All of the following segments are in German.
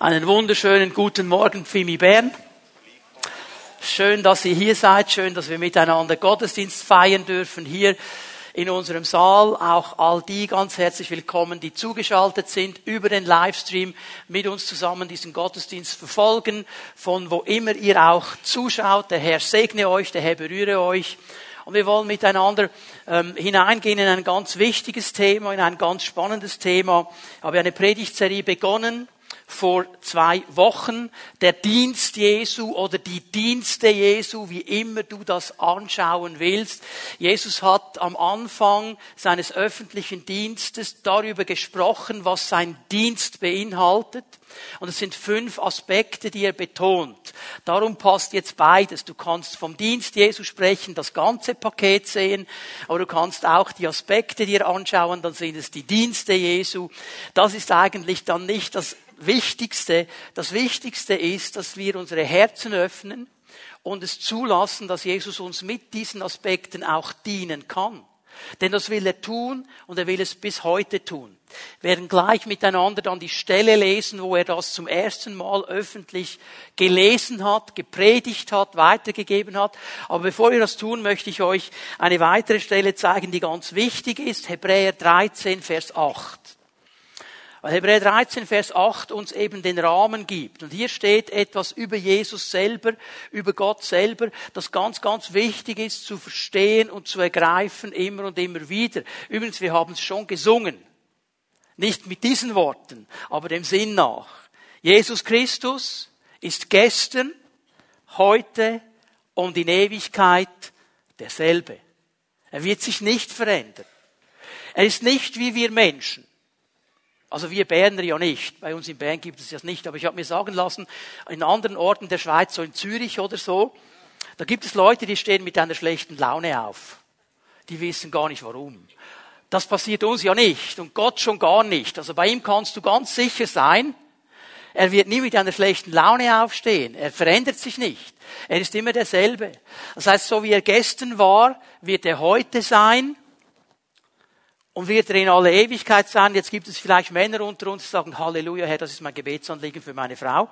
Einen wunderschönen guten Morgen, Fimi Bern. Schön, dass ihr hier seid. Schön, dass wir miteinander Gottesdienst feiern dürfen hier in unserem Saal. Auch all die ganz herzlich willkommen, die zugeschaltet sind über den Livestream mit uns zusammen diesen Gottesdienst verfolgen. Von wo immer ihr auch zuschaut. Der Herr segne euch, der Herr berühre euch. Und wir wollen miteinander ähm, hineingehen in ein ganz wichtiges Thema, in ein ganz spannendes Thema. Ich habe eine Predigtserie begonnen vor zwei Wochen, der Dienst Jesu oder die Dienste Jesu, wie immer du das anschauen willst. Jesus hat am Anfang seines öffentlichen Dienstes darüber gesprochen, was sein Dienst beinhaltet. Und es sind fünf Aspekte, die er betont. Darum passt jetzt beides. Du kannst vom Dienst Jesu sprechen, das ganze Paket sehen, aber du kannst auch die Aspekte dir anschauen, dann sind es die Dienste Jesu. Das ist eigentlich dann nicht das Wichtigste. Das Wichtigste ist, dass wir unsere Herzen öffnen und es zulassen, dass Jesus uns mit diesen Aspekten auch dienen kann. Denn das will er tun und er will es bis heute tun. Wir werden gleich miteinander dann die Stelle lesen, wo er das zum ersten Mal öffentlich gelesen hat, gepredigt hat, weitergegeben hat. Aber bevor wir das tun, möchte ich euch eine weitere Stelle zeigen, die ganz wichtig ist. Hebräer 13, Vers 8. Weil Hebräer 13, Vers 8 uns eben den Rahmen gibt. Und hier steht etwas über Jesus selber, über Gott selber, das ganz, ganz wichtig ist zu verstehen und zu ergreifen immer und immer wieder. Übrigens, wir haben es schon gesungen. Nicht mit diesen Worten, aber dem Sinn nach. Jesus Christus ist gestern, heute und in Ewigkeit derselbe. Er wird sich nicht verändern. Er ist nicht wie wir Menschen. Also wir Berner ja nicht. Bei uns in Bern gibt es das nicht. Aber ich habe mir sagen lassen, in anderen Orten der Schweiz, so in Zürich oder so, da gibt es Leute, die stehen mit einer schlechten Laune auf. Die wissen gar nicht warum. Das passiert uns ja nicht und Gott schon gar nicht. Also bei ihm kannst du ganz sicher sein, er wird nie mit einer schlechten Laune aufstehen. Er verändert sich nicht. Er ist immer derselbe. Das heißt, so wie er gestern war, wird er heute sein und wird er in alle Ewigkeit sein. Jetzt gibt es vielleicht Männer unter uns, die sagen, Halleluja, Herr, das ist mein Gebetsanliegen für meine Frau.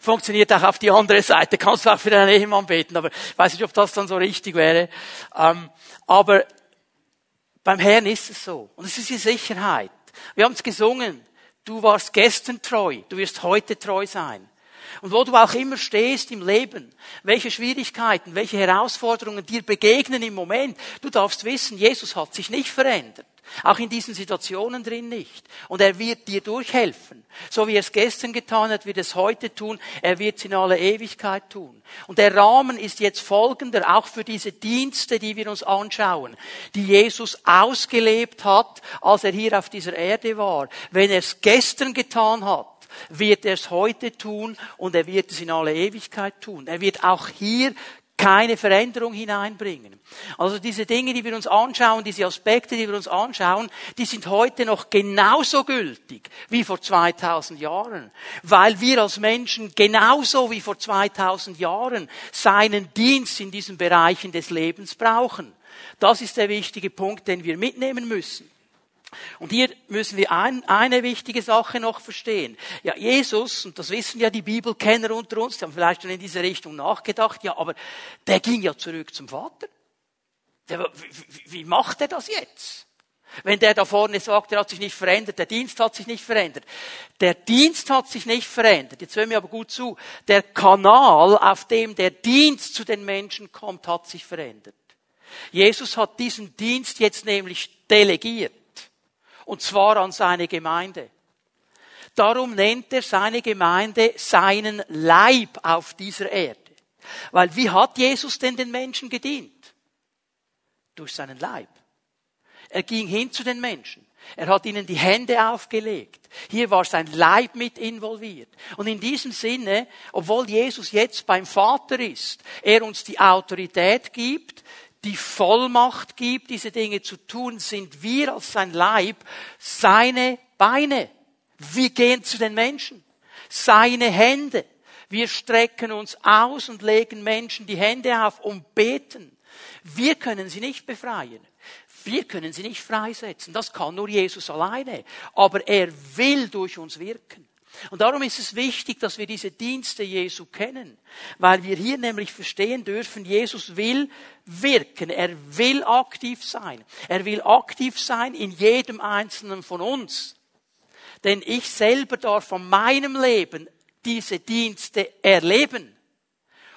Funktioniert auch auf die andere Seite. Kannst du auch für deinen Ehemann beten, aber ich weiß nicht, ob das dann so richtig wäre. Ähm, aber beim Herrn ist es so. Und es ist die Sicherheit. Wir haben es gesungen. Du warst gestern treu. Du wirst heute treu sein. Und wo du auch immer stehst im Leben, welche Schwierigkeiten, welche Herausforderungen dir begegnen im Moment, du darfst wissen, Jesus hat sich nicht verändert. Auch in diesen Situationen drin nicht. Und er wird dir durchhelfen. So wie er es gestern getan hat, wird er es heute tun. Er wird es in aller Ewigkeit tun. Und der Rahmen ist jetzt folgender, auch für diese Dienste, die wir uns anschauen, die Jesus ausgelebt hat, als er hier auf dieser Erde war. Wenn er es gestern getan hat, wird er es heute tun und er wird es in alle Ewigkeit tun. Er wird auch hier keine Veränderung hineinbringen. Also diese Dinge, die wir uns anschauen, diese Aspekte, die wir uns anschauen, die sind heute noch genauso gültig wie vor 2000 Jahren, weil wir als Menschen genauso wie vor 2000 Jahren seinen Dienst in diesen Bereichen des Lebens brauchen. Das ist der wichtige Punkt, den wir mitnehmen müssen. Und hier müssen wir ein, eine wichtige Sache noch verstehen. Ja, Jesus, und das wissen ja die Bibelkenner unter uns, die haben vielleicht schon in diese Richtung nachgedacht, ja, aber der ging ja zurück zum Vater. Der, wie, wie macht er das jetzt? Wenn der da vorne sagt, er hat sich nicht verändert, der Dienst hat sich nicht verändert. Der Dienst hat sich nicht verändert. Jetzt hören wir aber gut zu. Der Kanal, auf dem der Dienst zu den Menschen kommt, hat sich verändert. Jesus hat diesen Dienst jetzt nämlich delegiert. Und zwar an seine Gemeinde. Darum nennt er seine Gemeinde seinen Leib auf dieser Erde. Weil wie hat Jesus denn den Menschen gedient? Durch seinen Leib. Er ging hin zu den Menschen. Er hat ihnen die Hände aufgelegt. Hier war sein Leib mit involviert. Und in diesem Sinne, obwohl Jesus jetzt beim Vater ist, er uns die Autorität gibt, die Vollmacht gibt, diese Dinge zu tun, sind wir als sein Leib seine Beine. Wir gehen zu den Menschen. Seine Hände. Wir strecken uns aus und legen Menschen die Hände auf und beten. Wir können sie nicht befreien. Wir können sie nicht freisetzen. Das kann nur Jesus alleine. Aber er will durch uns wirken. Und darum ist es wichtig, dass wir diese Dienste Jesu kennen, weil wir hier nämlich verstehen dürfen, Jesus will wirken, er will aktiv sein, er will aktiv sein in jedem einzelnen von uns. Denn ich selber darf von meinem Leben diese Dienste erleben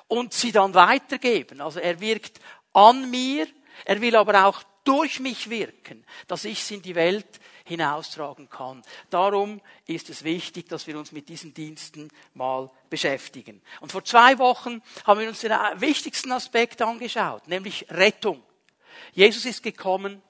und sie dann weitergeben. Also er wirkt an mir, er will aber auch durch mich wirken, dass ich es in die Welt hinaustragen kann. Darum ist es wichtig, dass wir uns mit diesen Diensten mal beschäftigen. Und vor zwei Wochen haben wir uns den wichtigsten Aspekt angeschaut, nämlich Rettung. Jesus ist gekommen,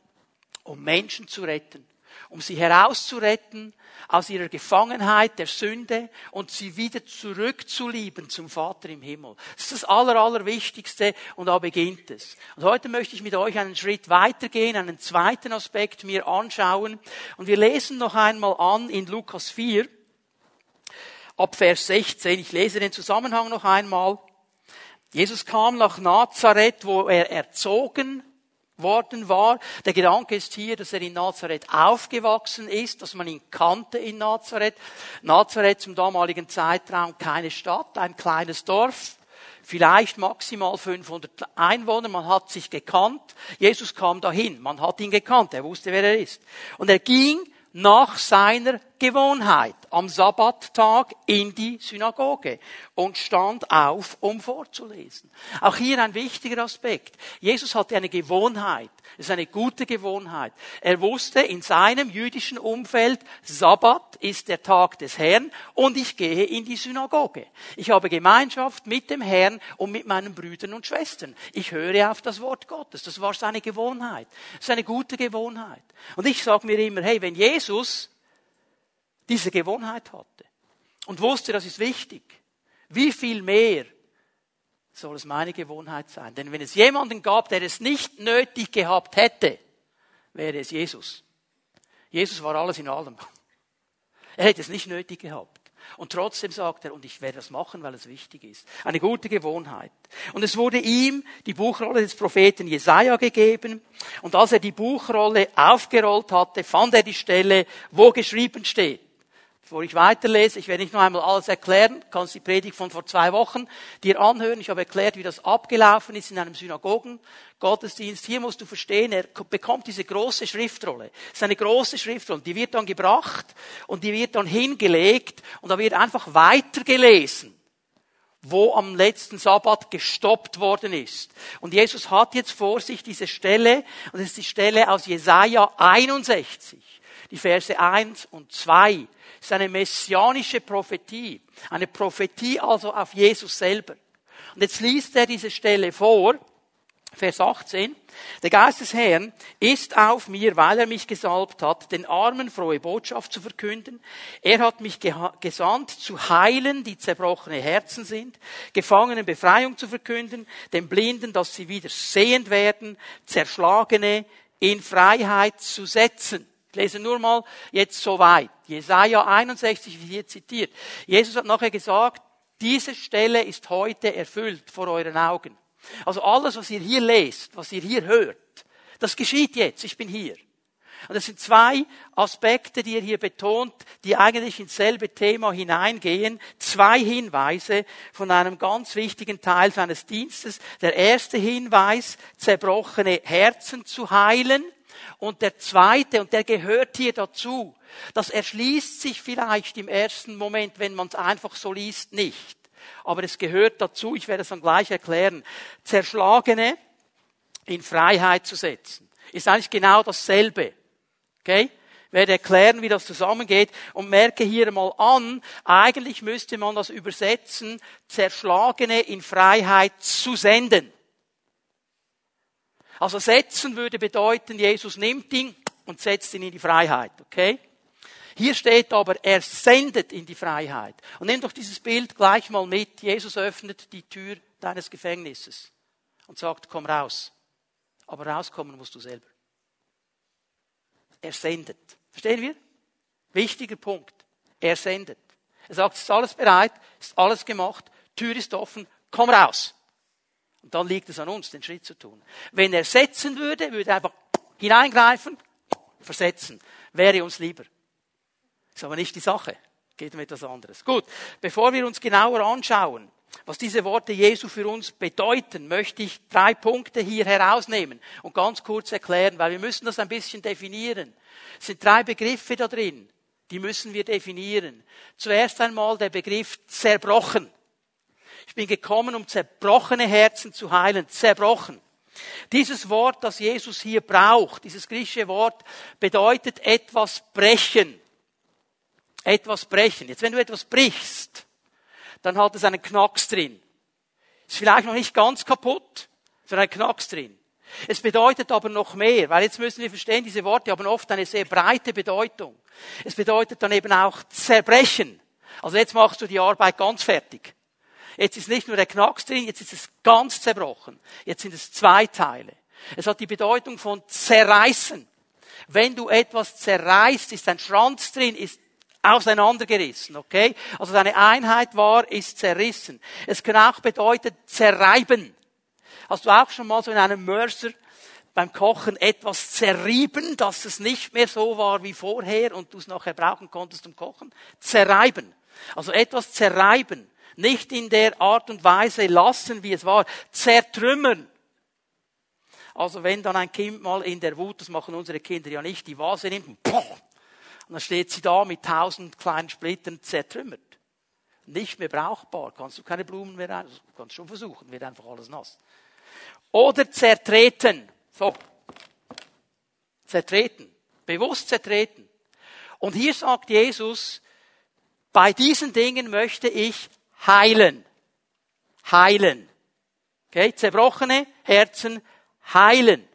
um Menschen zu retten um sie herauszuretten aus ihrer Gefangenheit der Sünde und sie wieder zurückzulieben zum Vater im Himmel. Das ist das Aller, Allerwichtigste und da beginnt es. Und heute möchte ich mit euch einen Schritt weitergehen, einen zweiten Aspekt mir anschauen und wir lesen noch einmal an in Lukas 4 ab Vers 16. Ich lese den Zusammenhang noch einmal. Jesus kam nach Nazareth, wo er erzogen worden war. Der Gedanke ist hier, dass er in Nazareth aufgewachsen ist, dass man ihn kannte in Nazareth. Nazareth zum damaligen Zeitraum keine Stadt, ein kleines Dorf, vielleicht maximal 500 Einwohner, man hat sich gekannt. Jesus kam dahin, man hat ihn gekannt, er wusste, wer er ist. Und er ging nach seiner Gewohnheit am Sabbattag in die Synagoge und stand auf, um vorzulesen. Auch hier ein wichtiger Aspekt. Jesus hatte eine Gewohnheit. Es ist eine gute Gewohnheit. Er wusste in seinem jüdischen Umfeld, Sabbat ist der Tag des Herrn und ich gehe in die Synagoge. Ich habe Gemeinschaft mit dem Herrn und mit meinen Brüdern und Schwestern. Ich höre auf das Wort Gottes. Das war seine Gewohnheit. Das ist eine gute Gewohnheit. Und ich sage mir immer, hey, wenn Jesus diese Gewohnheit hatte und wusste, das ist wichtig, wie viel mehr soll es meine Gewohnheit sein? Denn wenn es jemanden gab, der es nicht nötig gehabt hätte, wäre es Jesus. Jesus war alles in allem. Er hätte es nicht nötig gehabt. Und trotzdem sagt er, und ich werde das machen, weil es wichtig ist. Eine gute Gewohnheit. Und es wurde ihm die Buchrolle des Propheten Jesaja gegeben. Und als er die Buchrolle aufgerollt hatte, fand er die Stelle, wo geschrieben steht. Bevor ich weiterlese, ich werde nicht noch einmal alles erklären, kannst die Predigt von vor zwei Wochen dir anhören. Ich habe erklärt, wie das abgelaufen ist in einem Synagogen. Gottesdienst. Hier musst du verstehen, er bekommt diese große Schriftrolle. Das ist eine große Schriftrolle. Die wird dann gebracht und die wird dann hingelegt und da wird einfach weitergelesen wo am letzten Sabbat gestoppt worden ist. Und Jesus hat jetzt vor sich diese Stelle, und es ist die Stelle aus Jesaja 61, die Verse 1 und 2 ist eine messianische Prophetie. Eine Prophetie also auf Jesus selber. Und jetzt liest er diese Stelle vor, Vers 18. Der Geist des Herrn ist auf mir, weil er mich gesalbt hat, den Armen frohe Botschaft zu verkünden. Er hat mich gesandt, zu heilen, die zerbrochene Herzen sind, Gefangenen Befreiung zu verkünden, den Blinden, dass sie wieder sehend werden, Zerschlagene in Freiheit zu setzen lese nur mal jetzt so weit. Jesaja 61, wie hier zitiert. Jesus hat nachher gesagt, diese Stelle ist heute erfüllt vor euren Augen. Also alles, was ihr hier lest, was ihr hier hört, das geschieht jetzt. Ich bin hier. Und das sind zwei Aspekte, die er hier betont, die eigentlich ins selbe Thema hineingehen. Zwei Hinweise von einem ganz wichtigen Teil seines Dienstes. Der erste Hinweis, zerbrochene Herzen zu heilen. Und der zweite, und der gehört hier dazu, das erschließt sich vielleicht im ersten Moment, wenn man es einfach so liest, nicht. Aber es gehört dazu, ich werde es dann gleich erklären, Zerschlagene in Freiheit zu setzen. Ist eigentlich genau dasselbe. Okay? Ich werde erklären, wie das zusammengeht und merke hier mal an, eigentlich müsste man das übersetzen, Zerschlagene in Freiheit zu senden. Also setzen würde bedeuten, Jesus nimmt ihn und setzt ihn in die Freiheit, okay? Hier steht aber, er sendet in die Freiheit. Und nimm doch dieses Bild gleich mal mit. Jesus öffnet die Tür deines Gefängnisses und sagt, komm raus. Aber rauskommen musst du selber. Er sendet. Verstehen wir? Wichtiger Punkt. Er sendet. Er sagt, es ist alles bereit, es ist alles gemacht, Tür ist offen, komm raus. Und dann liegt es an uns, den Schritt zu tun. Wenn er setzen würde, würde er einfach hineingreifen, versetzen. Wäre uns lieber. Ist aber nicht die Sache. Geht um etwas anderes. Gut, bevor wir uns genauer anschauen, was diese Worte Jesu für uns bedeuten, möchte ich drei Punkte hier herausnehmen und ganz kurz erklären, weil wir müssen das ein bisschen definieren. Es sind drei Begriffe da drin, die müssen wir definieren. Zuerst einmal der Begriff zerbrochen. Ich bin gekommen, um zerbrochene Herzen zu heilen. Zerbrochen. Dieses Wort, das Jesus hier braucht, dieses griechische Wort, bedeutet etwas brechen. Etwas brechen. Jetzt, wenn du etwas brichst, dann hat es einen Knacks drin. Ist vielleicht noch nicht ganz kaputt, sondern ein Knacks drin. Es bedeutet aber noch mehr, weil jetzt müssen wir verstehen, diese Worte haben oft eine sehr breite Bedeutung. Es bedeutet dann eben auch zerbrechen. Also jetzt machst du die Arbeit ganz fertig. Jetzt ist nicht nur der Knacks drin, jetzt ist es ganz zerbrochen. Jetzt sind es zwei Teile. Es hat die Bedeutung von zerreißen. Wenn du etwas zerreißt, ist ein Schranz drin, ist auseinandergerissen, okay? Also deine Einheit war, ist zerrissen. Es kann auch bedeuten zerreiben. Hast du auch schon mal so in einem Mörser beim Kochen etwas zerrieben, dass es nicht mehr so war wie vorher und du es nachher brauchen konntest zum Kochen? Zerreiben. Also etwas zerreiben nicht in der Art und Weise lassen, wie es war, zertrümmern. Also wenn dann ein Kind mal in der Wut, das machen unsere Kinder ja nicht, die Vase nimmt und, und dann steht sie da mit tausend kleinen Splittern zertrümmert. Nicht mehr brauchbar, kannst du keine Blumen mehr rein, also kannst schon versuchen, wird einfach alles nass. Oder zertreten, so. Zertreten. Bewusst zertreten. Und hier sagt Jesus, bei diesen Dingen möchte ich heilen. Heilen. Okay? Zerbrochene Herzen heilen.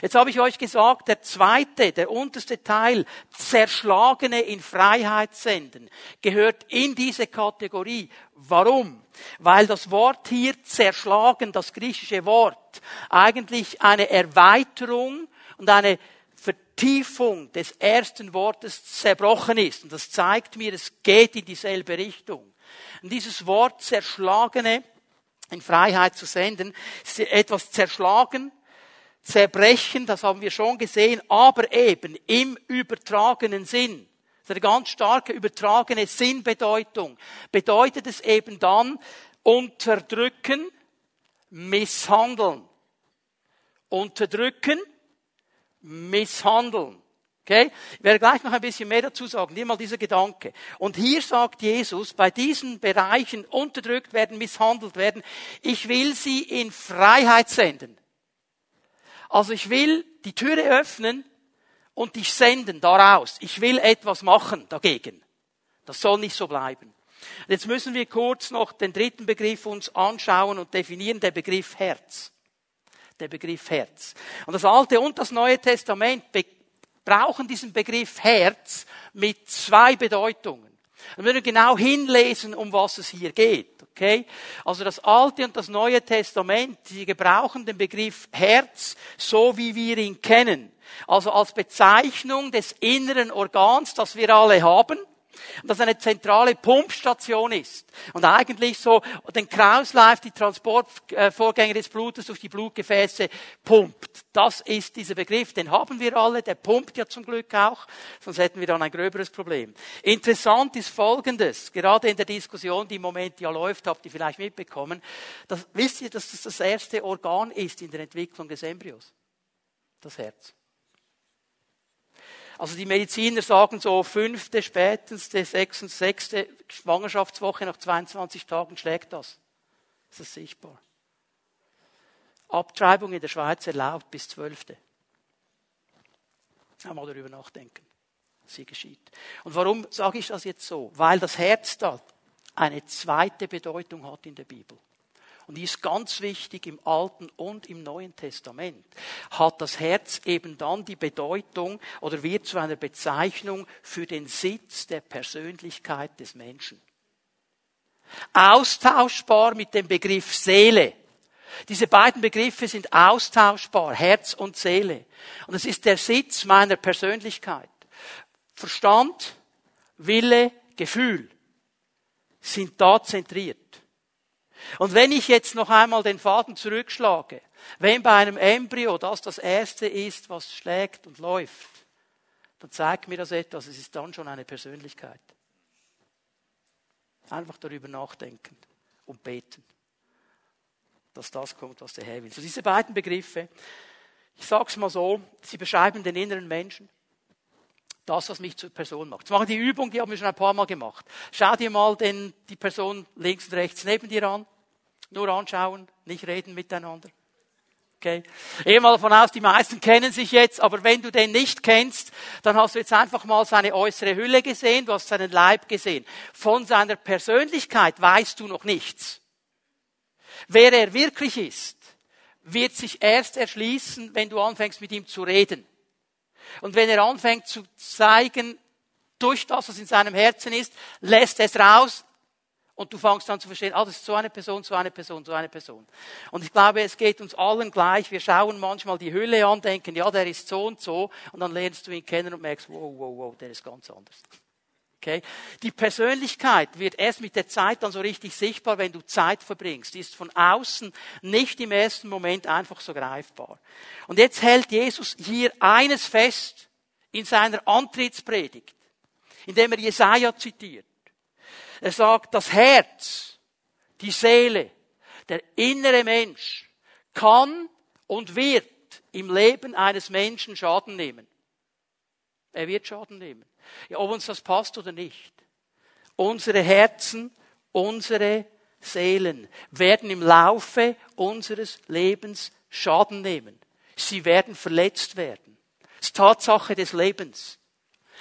Jetzt habe ich euch gesagt, der zweite, der unterste Teil, zerschlagene in Freiheit senden, gehört in diese Kategorie. Warum? Weil das Wort hier zerschlagen, das griechische Wort, eigentlich eine Erweiterung und eine Vertiefung des ersten Wortes zerbrochen ist. Und das zeigt mir, es geht in dieselbe Richtung. Dieses Wort zerschlagene in Freiheit zu senden, etwas zerschlagen, zerbrechen, das haben wir schon gesehen, aber eben im übertragenen Sinn. Das ist eine ganz starke übertragene Sinnbedeutung. Bedeutet es eben dann unterdrücken, misshandeln. Unterdrücken, misshandeln. Okay? Ich werde gleich noch ein bisschen mehr dazu sagen. Nimm mal dieser Gedanke. Und hier sagt Jesus, bei diesen Bereichen unterdrückt werden, misshandelt werden, ich will sie in Freiheit senden. Also ich will die Türe öffnen und dich senden daraus. Ich will etwas machen dagegen. Das soll nicht so bleiben. Jetzt müssen wir kurz noch den dritten Begriff uns anschauen und definieren, der Begriff Herz. Der Begriff Herz. Und das Alte und das Neue Testament brauchen diesen Begriff Herz mit zwei Bedeutungen. Wir genau hinlesen, um was es hier geht. Okay? Also das Alte und das Neue Testament, sie gebrauchen den Begriff Herz so, wie wir ihn kennen. Also als Bezeichnung des inneren Organs, das wir alle haben und das eine zentrale Pumpstation ist. Und eigentlich so den Kreislauf, die Transportvorgänge des Blutes durch die Blutgefäße pumpt. Das ist dieser Begriff, den haben wir alle, der pumpt ja zum Glück auch, sonst hätten wir dann ein gröberes Problem. Interessant ist Folgendes, gerade in der Diskussion, die im Moment ja läuft, habt ihr vielleicht mitbekommen, dass, wisst ihr, dass das das erste Organ ist in der Entwicklung des Embryos? Das Herz. Also die Mediziner sagen so fünfte, spätestens sechste, sechste Schwangerschaftswoche nach 22 Tagen schlägt das. Das ist sichtbar. Abtreibung in der Schweiz erlaubt bis zwölfte. Mal darüber nachdenken, hier geschieht. Und warum sage ich das jetzt so? Weil das Herz da eine zweite Bedeutung hat in der Bibel und die ist ganz wichtig im Alten und im Neuen Testament, hat das Herz eben dann die Bedeutung oder wird zu einer Bezeichnung für den Sitz der Persönlichkeit des Menschen. Austauschbar mit dem Begriff Seele. Diese beiden Begriffe sind austauschbar, Herz und Seele. Und es ist der Sitz meiner Persönlichkeit. Verstand, Wille, Gefühl sind da zentriert. Und wenn ich jetzt noch einmal den Faden zurückschlage, wenn bei einem Embryo das das erste ist, was schlägt und läuft, dann zeigt mir das etwas, es ist dann schon eine Persönlichkeit. Einfach darüber nachdenken und beten. Dass das kommt, was der Herr will. So diese beiden Begriffe, ich sage es mal so, sie beschreiben den inneren Menschen. Das, was mich zur Person macht. Jetzt machen die Übung, die haben wir schon ein paar Mal gemacht. Schau dir mal den, die Person links und rechts neben dir an. Nur anschauen, nicht reden miteinander. Okay. Ich gehe mal davon aus, die meisten kennen sich jetzt, aber wenn du den nicht kennst, dann hast du jetzt einfach mal seine äußere Hülle gesehen, du hast seinen Leib gesehen. Von seiner Persönlichkeit weißt du noch nichts. Wer er wirklich ist, wird sich erst erschließen, wenn du anfängst mit ihm zu reden. Und wenn er anfängt zu zeigen, durch das, was in seinem Herzen ist, lässt es raus, und du fängst an zu verstehen, ah, das ist so eine Person, so eine Person, so eine Person. Und ich glaube, es geht uns allen gleich. Wir schauen manchmal die Hülle an, denken, ja, der ist so und so. Und dann lernst du ihn kennen und merkst, wow, wow, wow, der ist ganz anders. Okay? Die Persönlichkeit wird erst mit der Zeit dann so richtig sichtbar, wenn du Zeit verbringst. Die ist von außen nicht im ersten Moment einfach so greifbar. Und jetzt hält Jesus hier eines fest in seiner Antrittspredigt, indem er Jesaja zitiert. Er sagt, das Herz, die Seele, der innere Mensch kann und wird im Leben eines Menschen Schaden nehmen. Er wird Schaden nehmen. Ja, ob uns das passt oder nicht. Unsere Herzen, unsere Seelen werden im Laufe unseres Lebens Schaden nehmen. Sie werden verletzt werden. Das ist Tatsache des Lebens.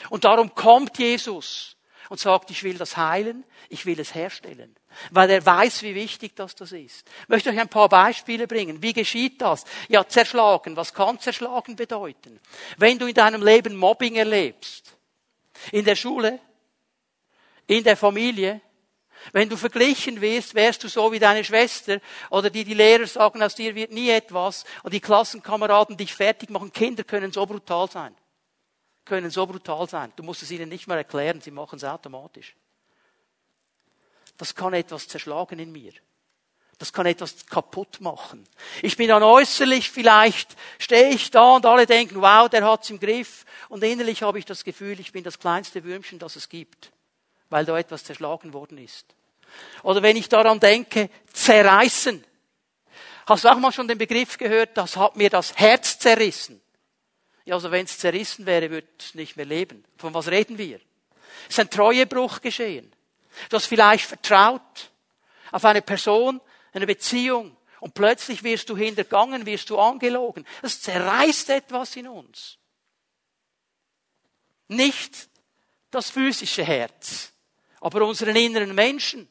Und darum kommt Jesus und sagt, ich will das heilen, ich will es herstellen. Weil er weiß, wie wichtig das, das ist. Ich möchte euch ein paar Beispiele bringen. Wie geschieht das? Ja, zerschlagen. Was kann zerschlagen bedeuten? Wenn du in deinem Leben Mobbing erlebst, in der Schule, in der Familie, wenn du verglichen wirst, wärst du so wie deine Schwester oder die die Lehrer sagen, aus dir wird nie etwas und die Klassenkameraden dich fertig machen. Kinder können so brutal sein können so brutal sein. Du musst es ihnen nicht mehr erklären, sie machen es automatisch. Das kann etwas zerschlagen in mir. Das kann etwas kaputt machen. Ich bin dann äußerlich vielleicht, stehe ich da und alle denken, wow, der hat's im Griff. Und innerlich habe ich das Gefühl, ich bin das kleinste Würmchen, das es gibt, weil da etwas zerschlagen worden ist. Oder wenn ich daran denke, zerreißen. Hast du auch mal schon den Begriff gehört, das hat mir das Herz zerrissen? Ja, also wenn es zerrissen wäre, würde es nicht mehr leben. Von was reden wir? Es ist ein Treuebruch geschehen. Du hast vielleicht vertraut auf eine Person, eine Beziehung und plötzlich wirst du hintergangen, wirst du angelogen. Das zerreißt etwas in uns. Nicht das physische Herz, aber unseren inneren Menschen.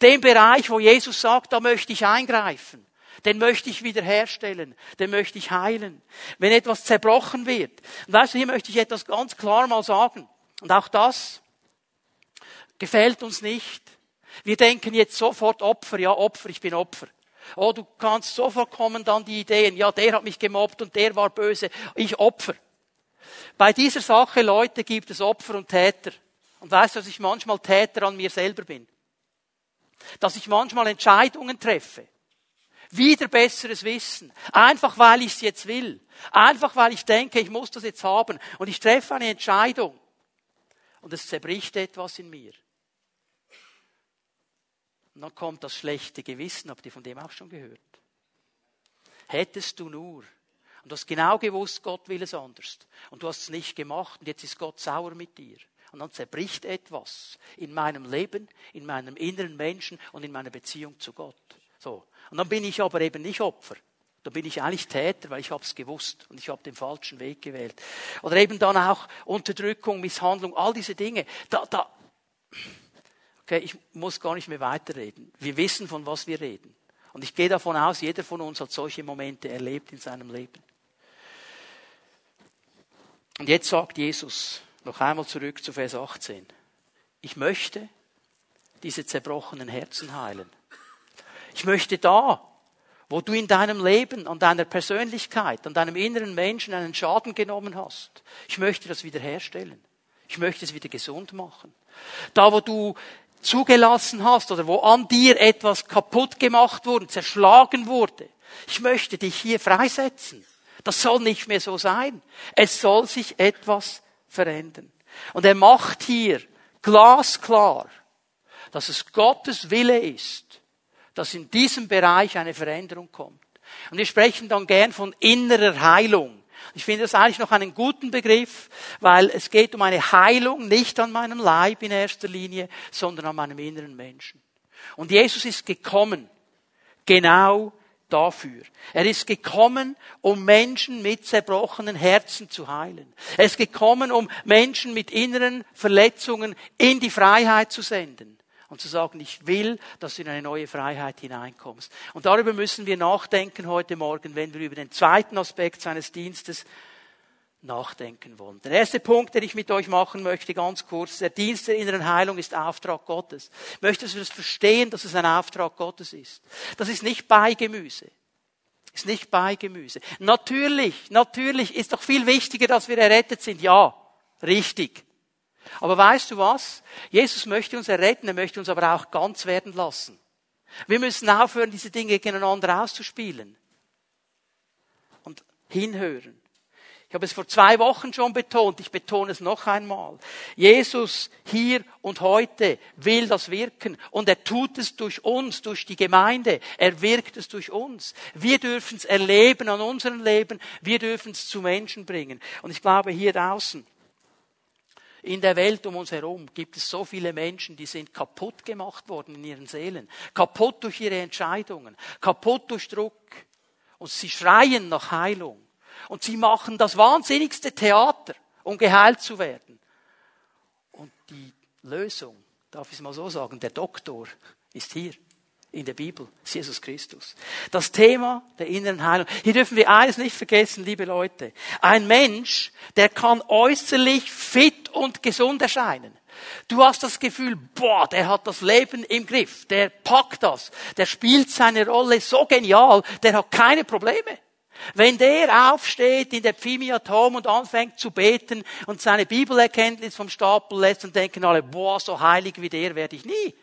Den Bereich, wo Jesus sagt, da möchte ich eingreifen den möchte ich wiederherstellen, den möchte ich heilen. Wenn etwas zerbrochen wird. Und weißt du, hier möchte ich etwas ganz klar mal sagen. Und auch das gefällt uns nicht. Wir denken jetzt sofort Opfer, ja Opfer, ich bin Opfer. Oh, du kannst sofort kommen dann die Ideen, ja, der hat mich gemobbt und der war böse, ich Opfer. Bei dieser Sache, Leute, gibt es Opfer und Täter. Und weißt du, dass ich manchmal Täter an mir selber bin? Dass ich manchmal Entscheidungen treffe, wieder besseres Wissen. Einfach weil ich es jetzt will. Einfach weil ich denke, ich muss das jetzt haben. Und ich treffe eine Entscheidung. Und es zerbricht etwas in mir. Und dann kommt das schlechte Gewissen. Habt ihr von dem auch schon gehört? Hättest du nur. Und du hast genau gewusst, Gott will es anders. Und du hast es nicht gemacht. Und jetzt ist Gott sauer mit dir. Und dann zerbricht etwas in meinem Leben, in meinem inneren Menschen und in meiner Beziehung zu Gott. So. Und dann bin ich aber eben nicht Opfer. Da bin ich eigentlich Täter, weil ich habe es gewusst und ich habe den falschen Weg gewählt. Oder eben dann auch Unterdrückung, Misshandlung, all diese Dinge. Da, da. Okay, ich muss gar nicht mehr weiterreden. Wir wissen, von was wir reden. Und ich gehe davon aus, jeder von uns hat solche Momente erlebt in seinem Leben. Und jetzt sagt Jesus, noch einmal zurück zu Vers 18, ich möchte diese zerbrochenen Herzen heilen. Ich möchte da, wo du in deinem Leben, an deiner Persönlichkeit, an deinem inneren Menschen einen Schaden genommen hast, ich möchte das wiederherstellen. Ich möchte es wieder gesund machen. Da, wo du zugelassen hast oder wo an dir etwas kaputt gemacht wurde, zerschlagen wurde, ich möchte dich hier freisetzen. Das soll nicht mehr so sein. Es soll sich etwas verändern. Und er macht hier glasklar dass es Gottes Wille ist, dass in diesem Bereich eine Veränderung kommt. Und wir sprechen dann gern von innerer Heilung. Ich finde das eigentlich noch einen guten Begriff, weil es geht um eine Heilung nicht an meinem Leib in erster Linie, sondern an meinem inneren Menschen. Und Jesus ist gekommen, genau dafür. Er ist gekommen, um Menschen mit zerbrochenen Herzen zu heilen. Er ist gekommen, um Menschen mit inneren Verletzungen in die Freiheit zu senden und zu sagen, ich will, dass du in eine neue Freiheit hineinkommst. Und darüber müssen wir nachdenken heute Morgen, wenn wir über den zweiten Aspekt seines Dienstes nachdenken wollen. Der erste Punkt, den ich mit euch machen möchte, ganz kurz, der Dienst der inneren Heilung ist Auftrag Gottes. Ich möchte, dass wir das verstehen, dass es ein Auftrag Gottes ist. Das ist nicht Beigemüse. Ist nicht Beigemüse. Natürlich, natürlich ist doch viel wichtiger, dass wir errettet sind. Ja, richtig. Aber weißt du was? Jesus möchte uns erretten, er möchte uns aber auch ganz werden lassen. Wir müssen aufhören, diese Dinge gegeneinander auszuspielen. Und hinhören. Ich habe es vor zwei Wochen schon betont, ich betone es noch einmal. Jesus hier und heute will das wirken und er tut es durch uns, durch die Gemeinde. Er wirkt es durch uns. Wir dürfen es erleben an unserem Leben, wir dürfen es zu Menschen bringen. Und ich glaube, hier draußen, in der Welt um uns herum gibt es so viele Menschen, die sind kaputt gemacht worden in ihren Seelen, kaputt durch ihre Entscheidungen, kaputt durch Druck. Und sie schreien nach Heilung. Und sie machen das wahnsinnigste Theater, um geheilt zu werden. Und die Lösung, darf ich es mal so sagen, der Doktor ist hier in der Bibel, ist Jesus Christus. Das Thema der inneren Heilung. Hier dürfen wir eines nicht vergessen, liebe Leute. Ein Mensch, der kann äußerlich fit und gesund erscheinen. Du hast das Gefühl, boah, der hat das Leben im Griff, der packt das, der spielt seine Rolle so genial, der hat keine Probleme. Wenn der aufsteht in der Pfimiatom und anfängt zu beten und seine Bibelerkenntnis vom Stapel lässt und denken alle, boah, so heilig wie der werde ich nie.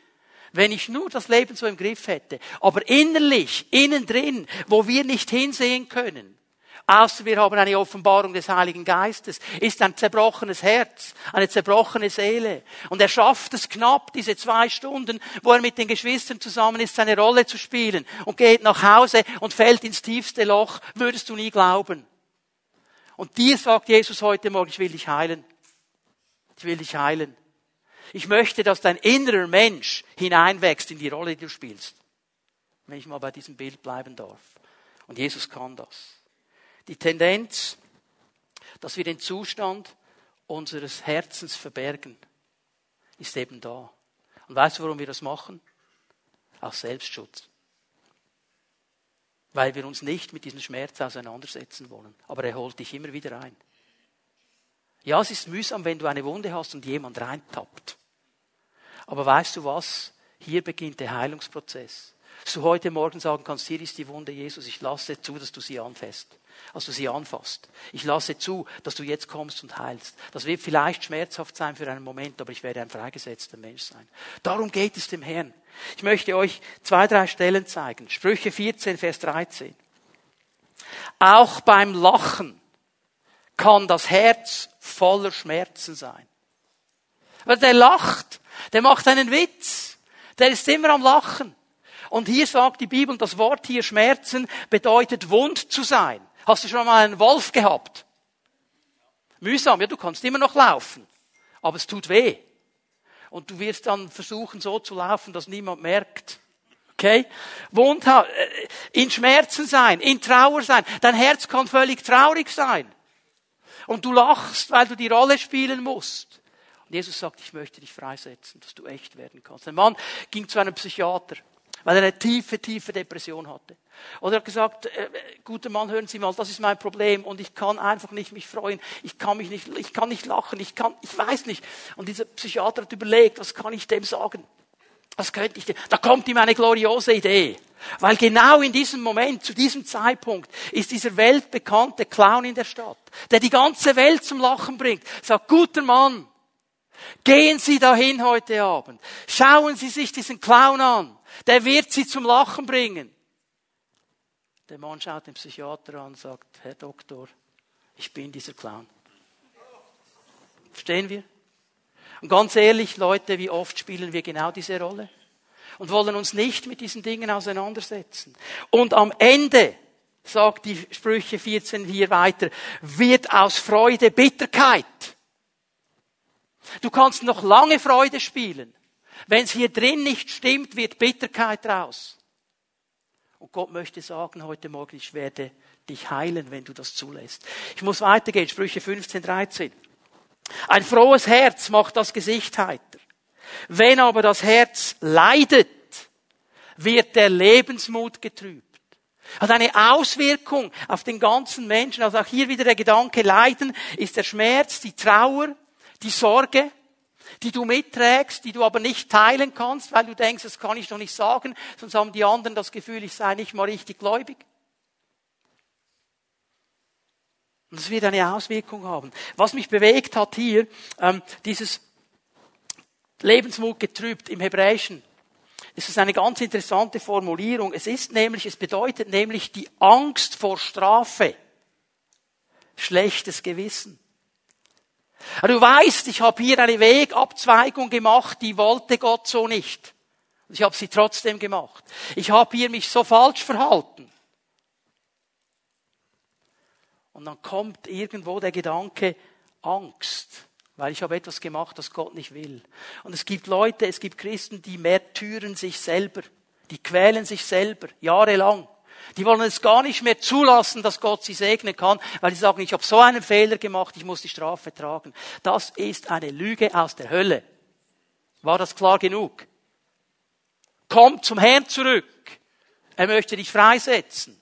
Wenn ich nur das Leben so im Griff hätte. Aber innerlich, innen drin, wo wir nicht hinsehen können, außer wir haben eine Offenbarung des Heiligen Geistes, ist ein zerbrochenes Herz, eine zerbrochene Seele. Und er schafft es knapp, diese zwei Stunden, wo er mit den Geschwistern zusammen ist, seine Rolle zu spielen und geht nach Hause und fällt ins tiefste Loch, würdest du nie glauben. Und dir sagt Jesus heute Morgen, ich will dich heilen. Ich will dich heilen. Ich möchte, dass dein innerer Mensch hineinwächst in die Rolle, die du spielst. Wenn ich mal bei diesem Bild bleiben darf. Und Jesus kann das die Tendenz, dass wir den Zustand unseres Herzens verbergen, ist eben da. Und weißt du, warum wir das machen? Aus Selbstschutz. Weil wir uns nicht mit diesem Schmerz auseinandersetzen wollen. Aber er holt dich immer wieder ein. Ja, es ist mühsam, wenn du eine Wunde hast und jemand reintappt. Aber weißt du was? Hier beginnt der Heilungsprozess. Dass du heute Morgen sagen kannst, hier ist die Wunde Jesus, ich lasse zu, dass du sie anfasst als du sie anfasst. Ich lasse zu, dass du jetzt kommst und heilst. Das wird vielleicht schmerzhaft sein für einen Moment, aber ich werde ein freigesetzter Mensch sein. Darum geht es dem Herrn. Ich möchte euch zwei, drei Stellen zeigen. Sprüche 14, Vers 13. Auch beim Lachen kann das Herz voller Schmerzen sein. Weil der lacht, der macht einen Witz, der ist immer am Lachen. Und hier sagt die Bibel, das Wort hier Schmerzen bedeutet wund zu sein. Hast du schon mal einen Wolf gehabt? Mühsam, ja, du kannst immer noch laufen, aber es tut weh. Und du wirst dann versuchen, so zu laufen, dass niemand merkt. Okay? Wundha äh, in Schmerzen sein, in Trauer sein. Dein Herz kann völlig traurig sein. Und du lachst, weil du die Rolle spielen musst. Und Jesus sagt, ich möchte dich freisetzen, dass du echt werden kannst. Ein Mann ging zu einem Psychiater weil er eine tiefe, tiefe Depression hatte. Oder er hat gesagt, äh, guter Mann, hören Sie mal, das ist mein Problem und ich kann einfach nicht mich freuen, ich kann mich nicht, ich kann nicht lachen, ich kann, ich weiß nicht. Und dieser Psychiater hat überlegt, was kann ich dem sagen? Was könnte ich dem? Da kommt ihm eine gloriose Idee. Weil genau in diesem Moment, zu diesem Zeitpunkt, ist dieser weltbekannte Clown in der Stadt, der die ganze Welt zum Lachen bringt, sagt, guter Mann, gehen Sie dahin heute Abend, schauen Sie sich diesen Clown an. Der wird sie zum Lachen bringen. Der Mann schaut den Psychiater an und sagt, Herr Doktor, ich bin dieser Clown. Verstehen wir? Und ganz ehrlich, Leute, wie oft spielen wir genau diese Rolle? Und wollen uns nicht mit diesen Dingen auseinandersetzen. Und am Ende, sagt die Sprüche 14 hier weiter, wird aus Freude Bitterkeit. Du kannst noch lange Freude spielen. Wenn es hier drin nicht stimmt, wird Bitterkeit raus. Und Gott möchte sagen heute Morgen, ich werde dich heilen, wenn du das zulässt. Ich muss weitergehen, Sprüche 15, 13. Ein frohes Herz macht das Gesicht heiter. Wenn aber das Herz leidet, wird der Lebensmut getrübt. Hat eine Auswirkung auf den ganzen Menschen. Also auch hier wieder der Gedanke, Leiden ist der Schmerz, die Trauer, die Sorge, die du mitträgst, die du aber nicht teilen kannst, weil du denkst, das kann ich doch nicht sagen, sonst haben die anderen das Gefühl, ich sei nicht mal richtig gläubig. Und das wird eine Auswirkung haben. Was mich bewegt hat hier, ähm, dieses Lebensmut getrübt im Hebräischen, ist es eine ganz interessante Formulierung. Es ist nämlich, es bedeutet nämlich die Angst vor Strafe, schlechtes Gewissen. Du weißt, ich habe hier eine Wegabzweigung gemacht, die wollte Gott so nicht. Ich habe sie trotzdem gemacht. Ich habe hier mich so falsch verhalten. Und dann kommt irgendwo der Gedanke Angst, weil ich habe etwas gemacht, das Gott nicht will. Und es gibt Leute, es gibt Christen, die märtyren sich selber, die quälen sich selber jahrelang. Die wollen es gar nicht mehr zulassen, dass Gott sie segnen kann, weil sie sagen, ich habe so einen Fehler gemacht, ich muss die Strafe tragen. Das ist eine Lüge aus der Hölle. War das klar genug? Komm zum Herrn zurück. Er möchte dich freisetzen.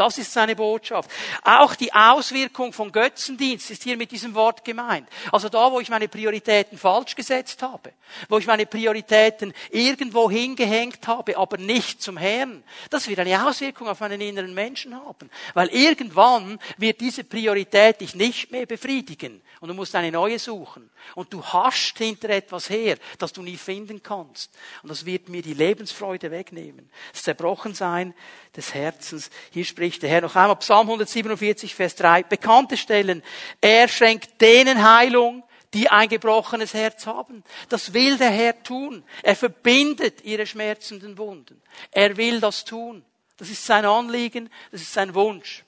Das ist seine Botschaft. Auch die Auswirkung von Götzendienst ist hier mit diesem Wort gemeint. Also da, wo ich meine Prioritäten falsch gesetzt habe, wo ich meine Prioritäten irgendwo hingehängt habe, aber nicht zum Herrn, das wird eine Auswirkung auf meinen inneren Menschen haben. Weil irgendwann wird diese Priorität dich nicht mehr befriedigen und du musst eine neue suchen. Und du hast hinter etwas her, das du nie finden kannst. Und das wird mir die Lebensfreude wegnehmen. Das Zerbrochensein des Herzens. Hier spricht spricht der Herr noch einmal, Psalm 147, Vers 3, bekannte Stellen. Er schenkt denen Heilung, die ein gebrochenes Herz haben. Das will der Herr tun. Er verbindet ihre schmerzenden Wunden. Er will das tun. Das ist sein Anliegen, das ist sein Wunsch.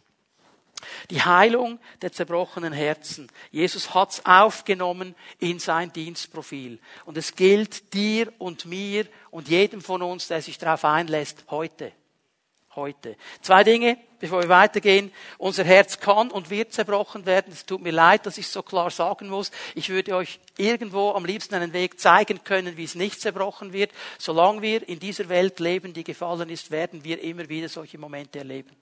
Die Heilung der zerbrochenen Herzen. Jesus hat's aufgenommen in sein Dienstprofil. Und es gilt dir und mir und jedem von uns, der sich darauf einlässt, heute heute. Zwei Dinge, bevor wir weitergehen. Unser Herz kann und wird zerbrochen werden. Es tut mir leid, dass ich es so klar sagen muss. Ich würde euch irgendwo am liebsten einen Weg zeigen können, wie es nicht zerbrochen wird. Solange wir in dieser Welt leben, die gefallen ist, werden wir immer wieder solche Momente erleben.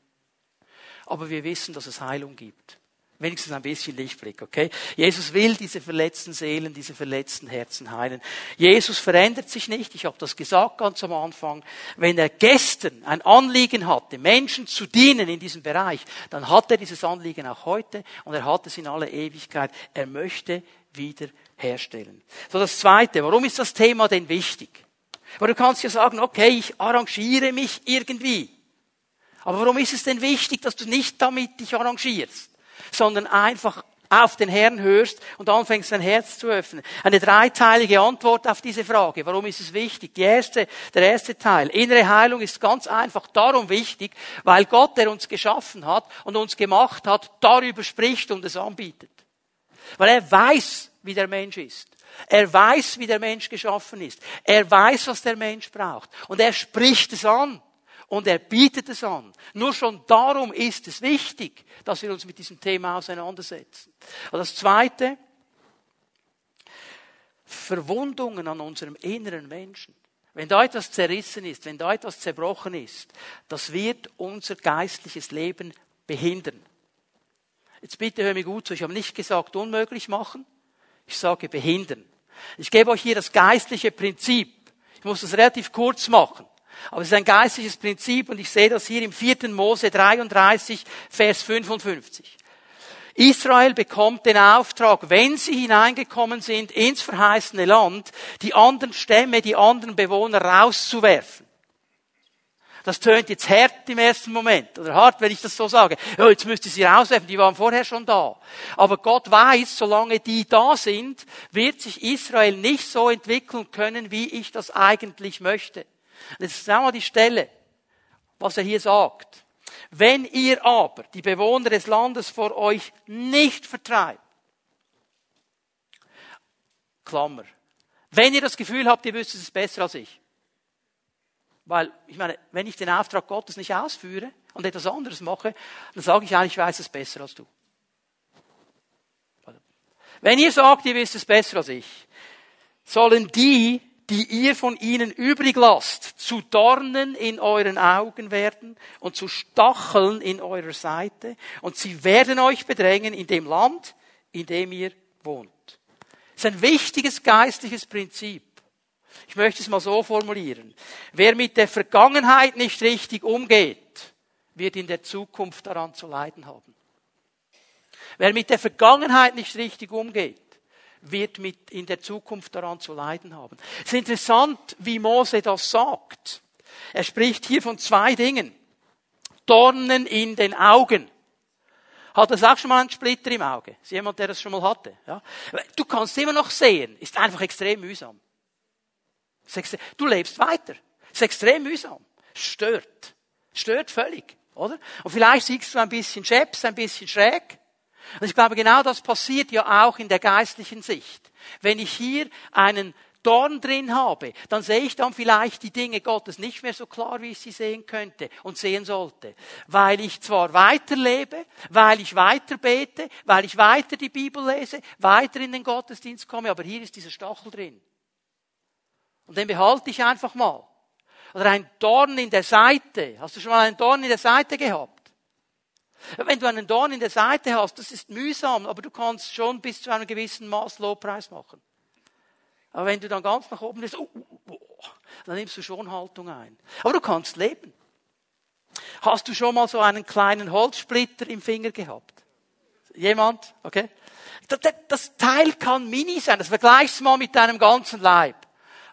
Aber wir wissen, dass es Heilung gibt wenigstens ein bisschen Lichtblick, okay? Jesus will diese verletzten Seelen, diese verletzten Herzen heilen. Jesus verändert sich nicht, ich habe das gesagt ganz am Anfang. Wenn er gestern ein Anliegen hatte, Menschen zu dienen in diesem Bereich, dann hat er dieses Anliegen auch heute und er hat es in aller Ewigkeit. Er möchte wieder herstellen. So das Zweite, warum ist das Thema denn wichtig? Weil du kannst ja sagen, okay, ich arrangiere mich irgendwie. Aber warum ist es denn wichtig, dass du nicht damit dich arrangierst? Sondern einfach auf den Herrn hörst und anfängst dein Herz zu öffnen. Eine dreiteilige Antwort auf diese Frage. Warum ist es wichtig? Die erste, der erste Teil. Innere Heilung ist ganz einfach darum wichtig, weil Gott, der uns geschaffen hat und uns gemacht hat, darüber spricht und es anbietet. Weil er weiß, wie der Mensch ist. Er weiß, wie der Mensch geschaffen ist. Er weiß, was der Mensch braucht. Und er spricht es an und er bietet es an. Nur schon darum ist es wichtig, dass wir uns mit diesem Thema auseinandersetzen. Und das Zweite, Verwundungen an unserem inneren Menschen. Wenn da etwas zerrissen ist, wenn da etwas zerbrochen ist, das wird unser geistliches Leben behindern. Jetzt bitte hör mir gut zu, ich habe nicht gesagt unmöglich machen, ich sage behindern. Ich gebe euch hier das geistliche Prinzip. Ich muss das relativ kurz machen. Aber es ist ein geistliches Prinzip und ich sehe das hier im 4. Mose 33, Vers 55. Israel bekommt den Auftrag, wenn sie hineingekommen sind ins verheißene Land, die anderen Stämme, die anderen Bewohner rauszuwerfen. Das tönt jetzt hart im ersten Moment, oder hart, wenn ich das so sage. Ja, jetzt müsste sie rauswerfen, die waren vorher schon da. Aber Gott weiß, solange die da sind, wird sich Israel nicht so entwickeln können, wie ich das eigentlich möchte. Und jetzt sagen wir die Stelle, was er hier sagt. Wenn ihr aber die Bewohner des Landes vor euch nicht vertreibt, Klammer, wenn ihr das Gefühl habt, ihr wisst es besser als ich, weil, ich meine, wenn ich den Auftrag Gottes nicht ausführe und etwas anderes mache, dann sage ich eigentlich, ich weiß es besser als du. Wenn ihr sagt, ihr wisst es besser als ich, sollen die, die ihr von ihnen übrig lasst, zu Dornen in euren Augen werden und zu Stacheln in eurer Seite und sie werden euch bedrängen in dem Land, in dem ihr wohnt. Das ist ein wichtiges geistliches Prinzip. Ich möchte es mal so formulieren. Wer mit der Vergangenheit nicht richtig umgeht, wird in der Zukunft daran zu leiden haben. Wer mit der Vergangenheit nicht richtig umgeht, wird mit in der Zukunft daran zu leiden haben. Es ist interessant, wie Mose das sagt. Er spricht hier von zwei Dingen. Dornen in den Augen. Hat das auch schon mal einen Splitter im Auge? Ist jemand, der das schon mal hatte? Ja? Du kannst immer noch sehen. Ist einfach extrem mühsam. Du lebst weiter. Ist extrem mühsam. Stört. Stört völlig, oder? Und vielleicht siehst du ein bisschen scheps, ein bisschen schräg. Und ich glaube, genau das passiert ja auch in der geistlichen Sicht. Wenn ich hier einen Dorn drin habe, dann sehe ich dann vielleicht die Dinge Gottes nicht mehr so klar, wie ich sie sehen könnte und sehen sollte. Weil ich zwar weiterlebe, weil ich weiter bete, weil ich weiter die Bibel lese, weiter in den Gottesdienst komme, aber hier ist dieser Stachel drin. Und den behalte ich einfach mal. Oder ein Dorn in der Seite. Hast du schon mal einen Dorn in der Seite gehabt? Wenn du einen Dorn in der Seite hast, das ist mühsam, aber du kannst schon bis zu einem gewissen Maß Lobpreis machen. Aber wenn du dann ganz nach oben bist, oh, oh, oh, dann nimmst du schon Haltung ein. Aber du kannst leben. Hast du schon mal so einen kleinen Holzsplitter im Finger gehabt? Jemand? Okay? Das Teil kann mini sein. Das vergleichst du mal mit deinem ganzen Leib.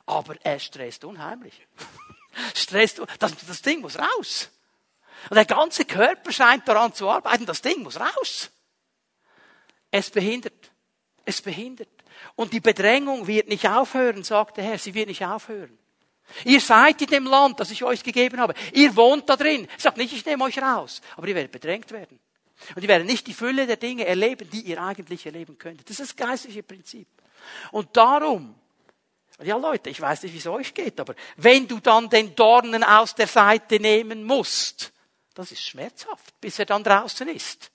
Aber er stresst unheimlich. stresst, das, das Ding muss raus. Und der ganze Körper scheint daran zu arbeiten, das Ding muss raus. Es behindert. Es behindert. Und die Bedrängung wird nicht aufhören, sagt der Herr. Sie wird nicht aufhören. Ihr seid in dem Land, das ich euch gegeben habe. Ihr wohnt da drin. Sagt nicht, ich nehme euch raus. Aber ihr werdet bedrängt werden. Und ihr werdet nicht die Fülle der Dinge erleben, die ihr eigentlich erleben könntet. Das ist das geistliche Prinzip. Und darum, ja Leute, ich weiß nicht, wie es euch geht, aber wenn du dann den Dornen aus der Seite nehmen musst, das ist schmerzhaft, bis er dann draußen ist.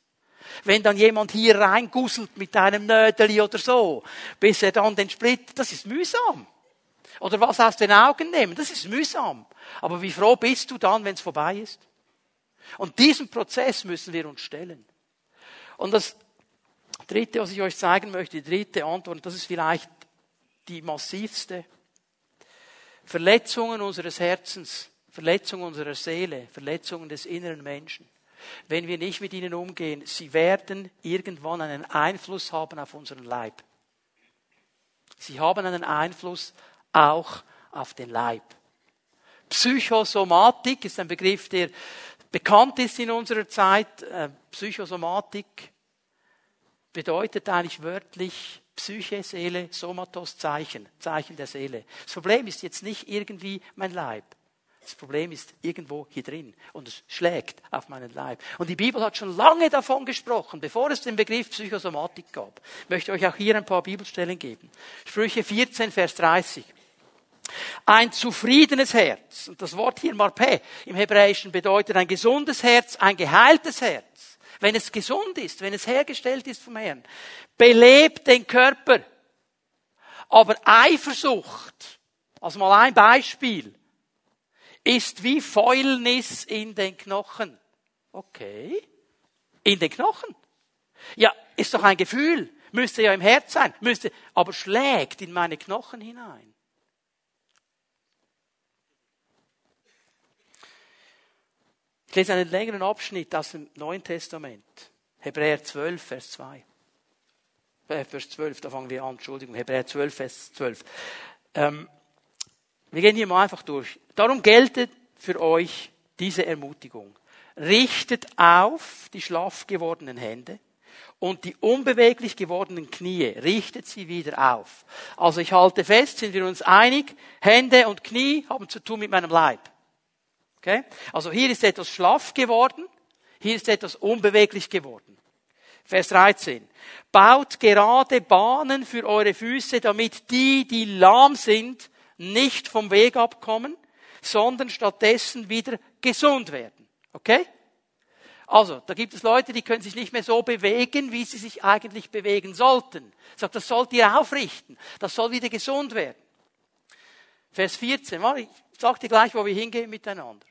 Wenn dann jemand hier reingusselt mit einem Nödeli oder so, bis er dann den Split, das ist mühsam. Oder was aus den Augen nehmen, das ist mühsam. Aber wie froh bist du dann, wenn es vorbei ist? Und diesen Prozess müssen wir uns stellen. Und das dritte, was ich euch zeigen möchte, die dritte Antwort, das ist vielleicht die massivste. Verletzungen unseres Herzens Verletzung unserer Seele, Verletzungen des inneren Menschen. Wenn wir nicht mit ihnen umgehen, sie werden irgendwann einen Einfluss haben auf unseren Leib. Sie haben einen Einfluss auch auf den Leib. Psychosomatik ist ein Begriff, der bekannt ist in unserer Zeit. Äh, Psychosomatik bedeutet eigentlich wörtlich Psyche, Seele, Somatos, Zeichen, Zeichen der Seele. Das Problem ist jetzt nicht irgendwie mein Leib. Das Problem ist irgendwo hier drin und es schlägt auf meinen Leib. Und die Bibel hat schon lange davon gesprochen, bevor es den Begriff Psychosomatik gab. Ich möchte euch auch hier ein paar Bibelstellen geben. Sprüche 14, Vers 30. Ein zufriedenes Herz, und das Wort hier Marpe im Hebräischen bedeutet ein gesundes Herz, ein geheiltes Herz. Wenn es gesund ist, wenn es hergestellt ist vom Herrn, belebt den Körper. Aber Eifersucht, also mal ein Beispiel, ist wie Fäulnis in den Knochen. Okay. In den Knochen. Ja, ist doch ein Gefühl. Müsste ja im Herz sein. Müsste, aber schlägt in meine Knochen hinein. Ich lese einen längeren Abschnitt aus dem Neuen Testament. Hebräer 12, Vers 2. Äh, Vers 12, da fangen wir an, Entschuldigung, Hebräer 12, Vers 12. Ähm, wir gehen hier mal einfach durch. Darum geltet für euch diese Ermutigung. Richtet auf die schlaff gewordenen Hände und die unbeweglich gewordenen Knie, richtet sie wieder auf. Also ich halte fest, sind wir uns einig, Hände und Knie haben zu tun mit meinem Leib. Okay? Also hier ist etwas schlaff geworden, hier ist etwas unbeweglich geworden. Vers 13. Baut gerade Bahnen für eure Füße, damit die, die lahm sind, nicht vom Weg abkommen, sondern stattdessen wieder gesund werden. Okay? Also, da gibt es Leute, die können sich nicht mehr so bewegen, wie sie sich eigentlich bewegen sollten. Sagt, das sollt ihr aufrichten. Das soll wieder gesund werden. Vers 14. Ich sag dir gleich, wo wir hingehen miteinander.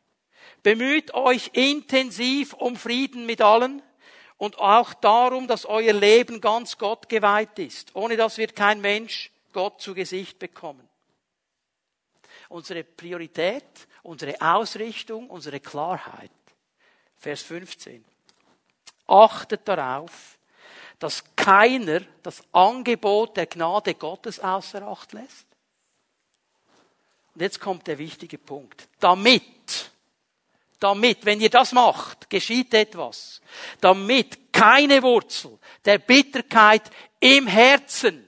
Bemüht euch intensiv um Frieden mit allen und auch darum, dass euer Leben ganz Gott geweiht ist. Ohne das wird kein Mensch Gott zu Gesicht bekommen. Unsere Priorität, unsere Ausrichtung, unsere Klarheit. Vers 15. Achtet darauf, dass keiner das Angebot der Gnade Gottes außer Acht lässt. Und jetzt kommt der wichtige Punkt. Damit damit, wenn ihr das macht, geschieht etwas, damit keine Wurzel der Bitterkeit im Herzen,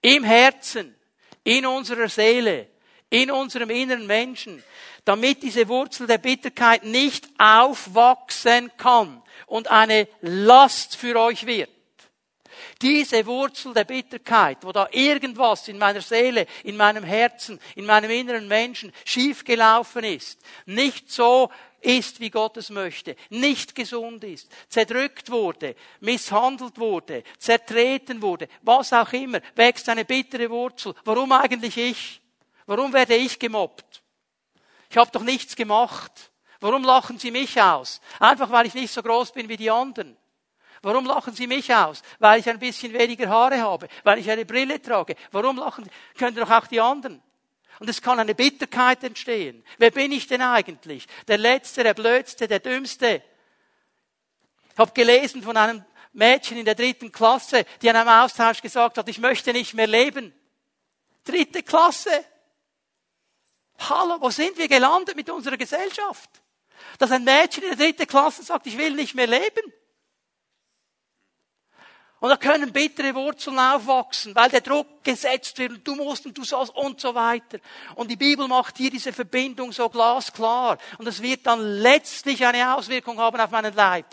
im Herzen, in unserer Seele, in unserem inneren Menschen, damit diese Wurzel der Bitterkeit nicht aufwachsen kann und eine Last für euch wird. Diese Wurzel der Bitterkeit, wo da irgendwas in meiner Seele, in meinem Herzen, in meinem inneren Menschen schiefgelaufen ist, nicht so ist, wie Gott es möchte, nicht gesund ist, zerdrückt wurde, misshandelt wurde, zertreten wurde, was auch immer, wächst eine bittere Wurzel. Warum eigentlich ich? Warum werde ich gemobbt? Ich habe doch nichts gemacht. Warum lachen Sie mich aus? Einfach weil ich nicht so groß bin wie die anderen. Warum lachen Sie mich aus? Weil ich ein bisschen weniger Haare habe, weil ich eine Brille trage. Warum lachen Sie? Können doch auch die anderen. Und es kann eine Bitterkeit entstehen. Wer bin ich denn eigentlich? Der Letzte, der Blödste, der Dümmste. Ich habe gelesen von einem Mädchen in der dritten Klasse, die an einem Austausch gesagt hat, ich möchte nicht mehr leben. Dritte Klasse. Hallo, wo sind wir gelandet mit unserer Gesellschaft? Dass ein Mädchen in der dritten Klasse sagt, ich will nicht mehr leben. Und da können bittere Wurzeln aufwachsen, weil der Druck gesetzt wird und du musst und du sollst und so weiter. Und die Bibel macht hier diese Verbindung so glasklar. Und es wird dann letztlich eine Auswirkung haben auf meinen Leib.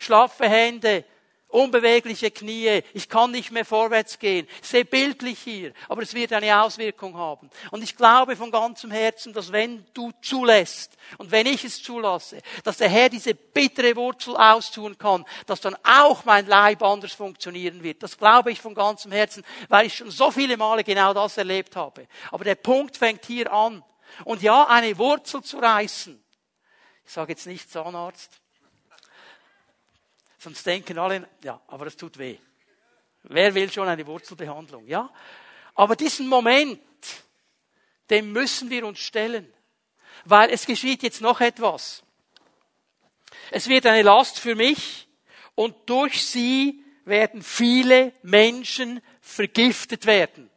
Schlaffe Hände, unbewegliche Knie, ich kann nicht mehr vorwärts gehen. Sehr bildlich hier, aber es wird eine Auswirkung haben. Und ich glaube von ganzem Herzen, dass wenn du zulässt und wenn ich es zulasse, dass der Herr diese bittere Wurzel austun kann, dass dann auch mein Leib anders funktionieren wird. Das glaube ich von ganzem Herzen, weil ich schon so viele Male genau das erlebt habe. Aber der Punkt fängt hier an. Und ja, eine Wurzel zu reißen. Ich sage jetzt nicht Zahnarzt, Sonst denken alle, ja, aber es tut weh. Wer will schon eine Wurzelbehandlung? Ja? Aber diesen Moment, dem müssen wir uns stellen. Weil es geschieht jetzt noch etwas. Es wird eine Last für mich und durch sie werden viele Menschen vergiftet werden.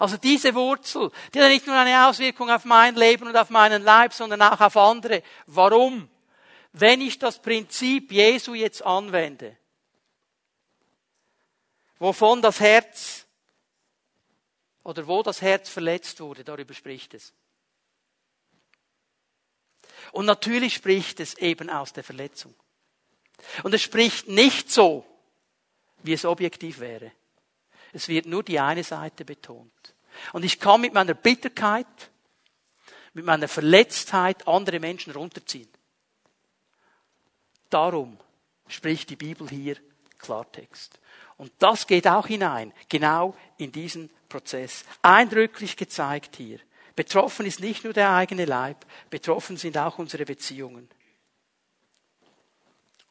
Also diese Wurzel, die hat nicht nur eine Auswirkung auf mein Leben und auf meinen Leib, sondern auch auf andere. Warum? Wenn ich das Prinzip Jesu jetzt anwende, wovon das Herz oder wo das Herz verletzt wurde, darüber spricht es. Und natürlich spricht es eben aus der Verletzung. Und es spricht nicht so, wie es objektiv wäre. Es wird nur die eine Seite betont. Und ich kann mit meiner Bitterkeit, mit meiner Verletztheit andere Menschen runterziehen. Darum spricht die Bibel hier Klartext. Und das geht auch hinein, genau in diesen Prozess. Eindrücklich gezeigt hier. Betroffen ist nicht nur der eigene Leib, betroffen sind auch unsere Beziehungen.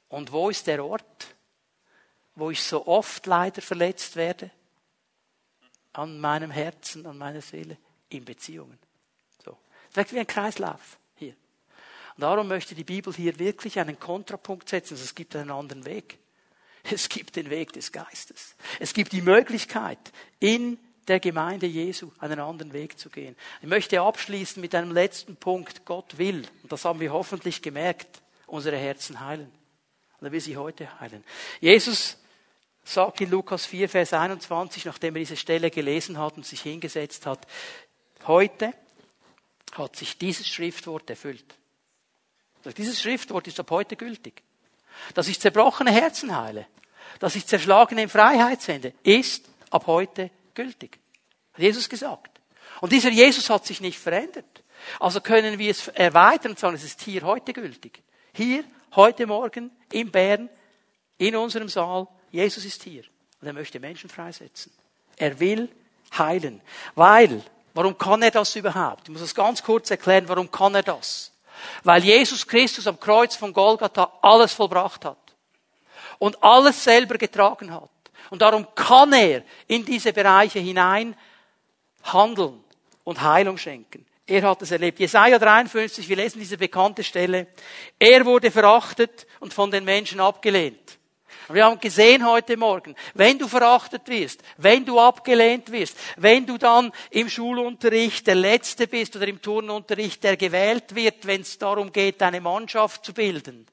Und wo ist der Ort, wo ich so oft leider verletzt werde? An meinem Herzen, an meiner Seele, in Beziehungen. So. Das ist wie ein Kreislauf. Und darum möchte die Bibel hier wirklich einen Kontrapunkt setzen. Es gibt einen anderen Weg. Es gibt den Weg des Geistes. Es gibt die Möglichkeit, in der Gemeinde Jesu einen anderen Weg zu gehen. Ich möchte abschließen mit einem letzten Punkt. Gott will, und das haben wir hoffentlich gemerkt, unsere Herzen heilen. Und er will sie heute heilen. Jesus sagt in Lukas 4, Vers 21, nachdem er diese Stelle gelesen hat und sich hingesetzt hat, heute hat sich dieses Schriftwort erfüllt. Dieses Schriftwort ist ab heute gültig. Dass ich zerbrochene Herzen heile, dass ich zerschlagene in Freiheit sende, ist ab heute gültig. Hat Jesus gesagt. Und dieser Jesus hat sich nicht verändert. Also können wir es erweitern und sagen, es ist hier heute gültig. Hier, heute Morgen, in Bern, in unserem Saal, Jesus ist hier. Und er möchte Menschen freisetzen. Er will heilen. Weil, warum kann er das überhaupt? Ich muss das ganz kurz erklären, warum kann er das? Weil Jesus Christus am Kreuz von Golgatha alles vollbracht hat. Und alles selber getragen hat. Und darum kann er in diese Bereiche hinein handeln und Heilung schenken. Er hat es erlebt. Jesaja 53, wir lesen diese bekannte Stelle. Er wurde verachtet und von den Menschen abgelehnt. Wir haben gesehen heute Morgen, wenn du verachtet wirst, wenn du abgelehnt wirst, wenn du dann im Schulunterricht der Letzte bist oder im Turnunterricht der gewählt wird, wenn es darum geht, eine Mannschaft zu bilden,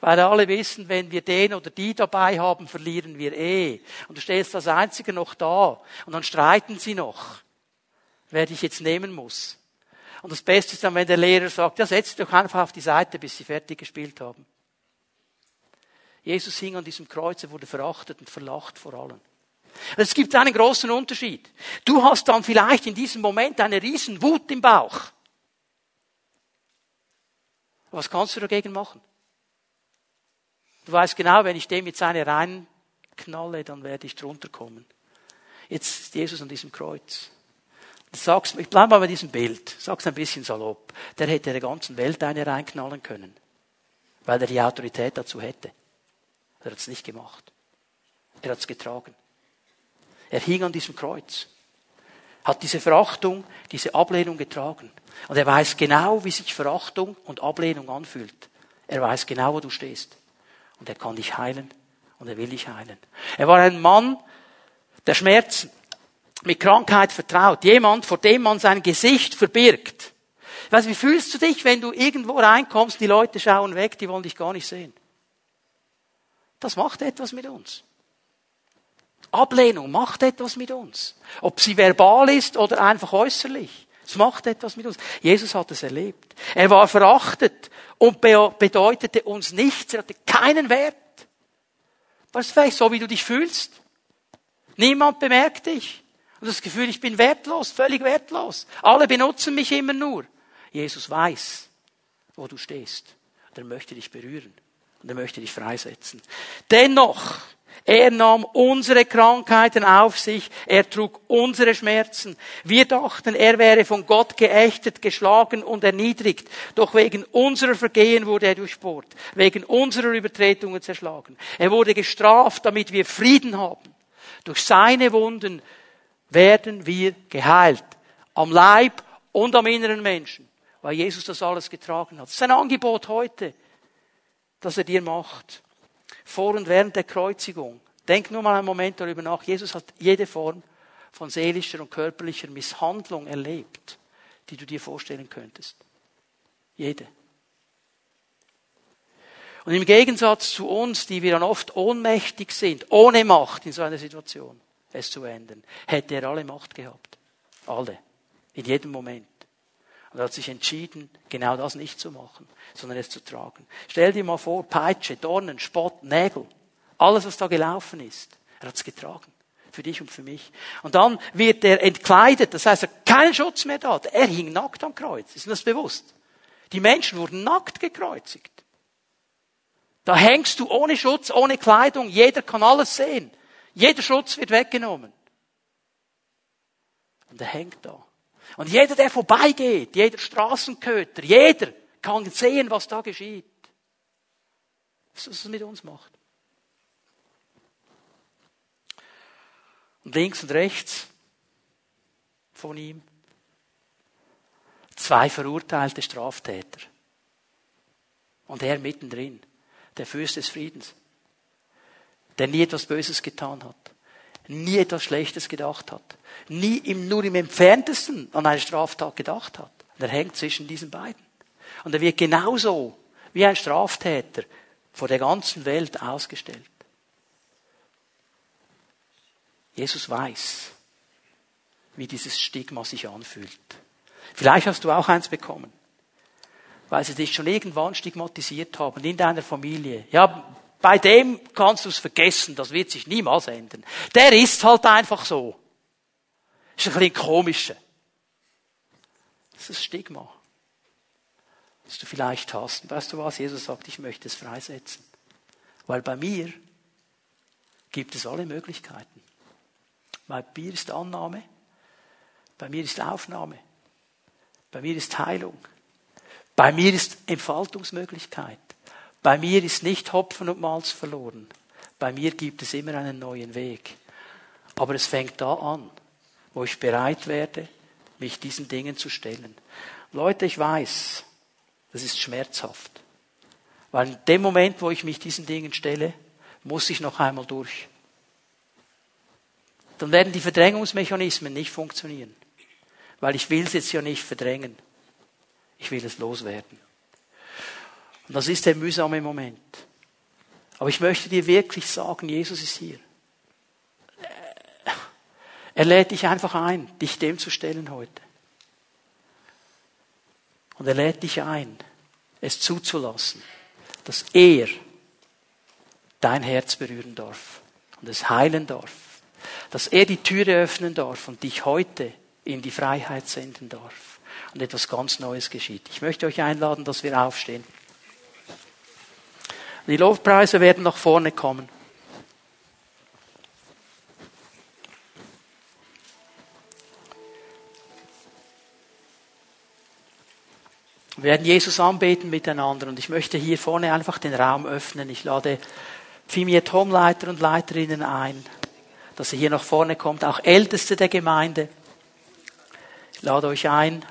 weil alle wissen, wenn wir den oder die dabei haben, verlieren wir eh. Und du stehst als Einziger noch da. Und dann streiten sie noch, wer dich jetzt nehmen muss. Und das Beste ist dann, wenn der Lehrer sagt, ja, setz dich doch einfach auf die Seite, bis sie fertig gespielt haben. Jesus hing an diesem Kreuz, er wurde verachtet und verlacht vor allen. Es gibt einen großen Unterschied. Du hast dann vielleicht in diesem Moment eine riesen Wut im Bauch. Was kannst du dagegen machen? Du weißt genau, wenn ich dem jetzt eine reinknalle, dann werde ich drunter kommen. Jetzt ist Jesus an diesem Kreuz. Du sagst, ich bleibe mal bei diesem Bild. Sag's ein bisschen salopp. Der hätte der ganzen Welt eine reinknallen können. Weil er die Autorität dazu hätte. Er hat es nicht gemacht. Er hat es getragen. Er hing an diesem Kreuz. Hat diese Verachtung, diese Ablehnung getragen. Und er weiß genau, wie sich Verachtung und Ablehnung anfühlt. Er weiß genau, wo du stehst. Und er kann dich heilen und er will dich heilen. Er war ein Mann der Schmerzen, mit Krankheit vertraut. Jemand, vor dem man sein Gesicht verbirgt. Ich weiß, wie fühlst du dich, wenn du irgendwo reinkommst, die Leute schauen weg, die wollen dich gar nicht sehen? Das macht etwas mit uns. Ablehnung macht etwas mit uns. Ob sie verbal ist oder einfach äußerlich. Es macht etwas mit uns. Jesus hat es erlebt. Er war verachtet und bedeutete uns nichts. Er hatte keinen Wert. Was ist vielleicht so, wie du dich fühlst? Niemand bemerkt dich. Und das Gefühl, ich bin wertlos, völlig wertlos. Alle benutzen mich immer nur. Jesus weiß, wo du stehst. Er möchte dich berühren. Und er möchte dich freisetzen. Dennoch er nahm unsere Krankheiten auf sich, er trug unsere Schmerzen. Wir dachten, er wäre von Gott geächtet, geschlagen und erniedrigt. Doch wegen unserer Vergehen wurde er durchbohrt, wegen unserer Übertretungen zerschlagen. Er wurde gestraft, damit wir Frieden haben. Durch seine Wunden werden wir geheilt. Am Leib und am inneren Menschen, weil Jesus das alles getragen hat. Das ist ein Angebot heute, das er dir macht vor und während der Kreuzigung. Denk nur mal einen Moment darüber nach. Jesus hat jede Form von seelischer und körperlicher Misshandlung erlebt, die du dir vorstellen könntest. Jede. Und im Gegensatz zu uns, die wir dann oft ohnmächtig sind, ohne Macht in so einer Situation, es zu ändern, hätte er alle Macht gehabt. Alle. In jedem Moment. Er hat sich entschieden, genau das nicht zu machen, sondern es zu tragen. Stell dir mal vor, Peitsche, Dornen, Spott, Nägel, alles, was da gelaufen ist, er hat es getragen. Für dich und für mich. Und dann wird er entkleidet, das heißt, er hat keinen Schutz mehr da. Er hing nackt am Kreuz. Ist Ihnen das bewusst? Die Menschen wurden nackt gekreuzigt. Da hängst du ohne Schutz, ohne Kleidung, jeder kann alles sehen. Jeder Schutz wird weggenommen. Und er hängt da. Und jeder, der vorbeigeht, jeder Straßenköter, jeder kann sehen, was da geschieht. Was es mit uns macht. Und links und rechts von ihm zwei verurteilte Straftäter. Und er mittendrin, der Fürst des Friedens, der nie etwas Böses getan hat. Nie etwas Schlechtes gedacht hat, nie im, nur im entferntesten an eine Straftat gedacht hat. Und er hängt zwischen diesen beiden. Und er wird genauso wie ein Straftäter vor der ganzen Welt ausgestellt. Jesus weiß, wie dieses Stigma sich anfühlt. Vielleicht hast du auch eins bekommen, weil sie dich schon irgendwann stigmatisiert haben in deiner Familie. Ja, bei dem kannst du es vergessen, das wird sich niemals ändern. Der ist halt einfach so. Ist ein bisschen komischer. Das ist das Stigma, das du vielleicht hast. Weißt du was? Jesus sagt, ich möchte es freisetzen. Weil bei mir gibt es alle Möglichkeiten. Bei mir ist Annahme, bei mir ist Aufnahme, bei mir ist Heilung, bei mir ist Entfaltungsmöglichkeit. Bei mir ist nicht Hopfen und Malz verloren. Bei mir gibt es immer einen neuen Weg. Aber es fängt da an, wo ich bereit werde, mich diesen Dingen zu stellen. Leute, ich weiß, das ist schmerzhaft. Weil in dem Moment, wo ich mich diesen Dingen stelle, muss ich noch einmal durch. Dann werden die Verdrängungsmechanismen nicht funktionieren. Weil ich will es jetzt ja nicht verdrängen. Ich will es loswerden. Und das ist der mühsame Moment. Aber ich möchte dir wirklich sagen, Jesus ist hier. Er lädt dich einfach ein, dich dem zu stellen heute. Und er lädt dich ein, es zuzulassen, dass er dein Herz berühren darf und es heilen darf. Dass er die Türe öffnen darf und dich heute in die Freiheit senden darf. Und etwas ganz Neues geschieht. Ich möchte euch einladen, dass wir aufstehen. Die Lobpreise werden nach vorne kommen. Wir werden Jesus anbeten miteinander und ich möchte hier vorne einfach den Raum öffnen. Ich lade Fimier Tomleiter und Leiterinnen ein, dass ihr hier nach vorne kommt, auch Älteste der Gemeinde. Ich lade euch ein,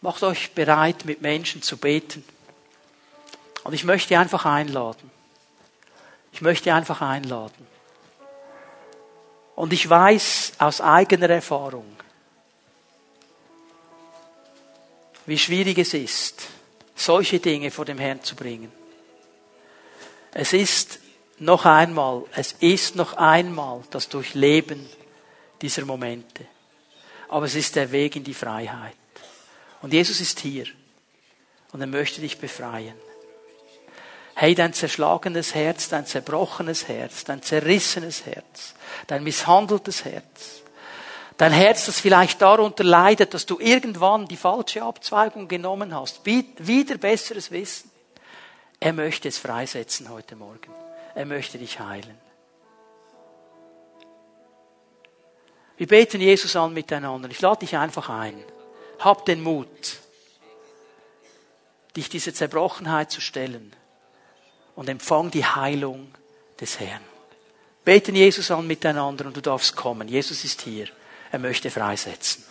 macht euch bereit, mit Menschen zu beten. Und ich möchte einfach einladen. Ich möchte einfach einladen. Und ich weiß aus eigener Erfahrung, wie schwierig es ist, solche Dinge vor dem Herrn zu bringen. Es ist noch einmal, es ist noch einmal das Durchleben dieser Momente. Aber es ist der Weg in die Freiheit. Und Jesus ist hier. Und er möchte dich befreien. Hey, dein zerschlagenes Herz, dein zerbrochenes Herz, dein zerrissenes Herz, dein misshandeltes Herz, dein Herz, das vielleicht darunter leidet, dass du irgendwann die falsche Abzweigung genommen hast, wieder besseres Wissen. Er möchte es freisetzen heute Morgen. Er möchte dich heilen. Wir beten Jesus an miteinander. Ich lade dich einfach ein. Hab den Mut, dich dieser Zerbrochenheit zu stellen und empfang die Heilung des Herrn. Beten Jesus an miteinander und du darfst kommen. Jesus ist hier. Er möchte freisetzen.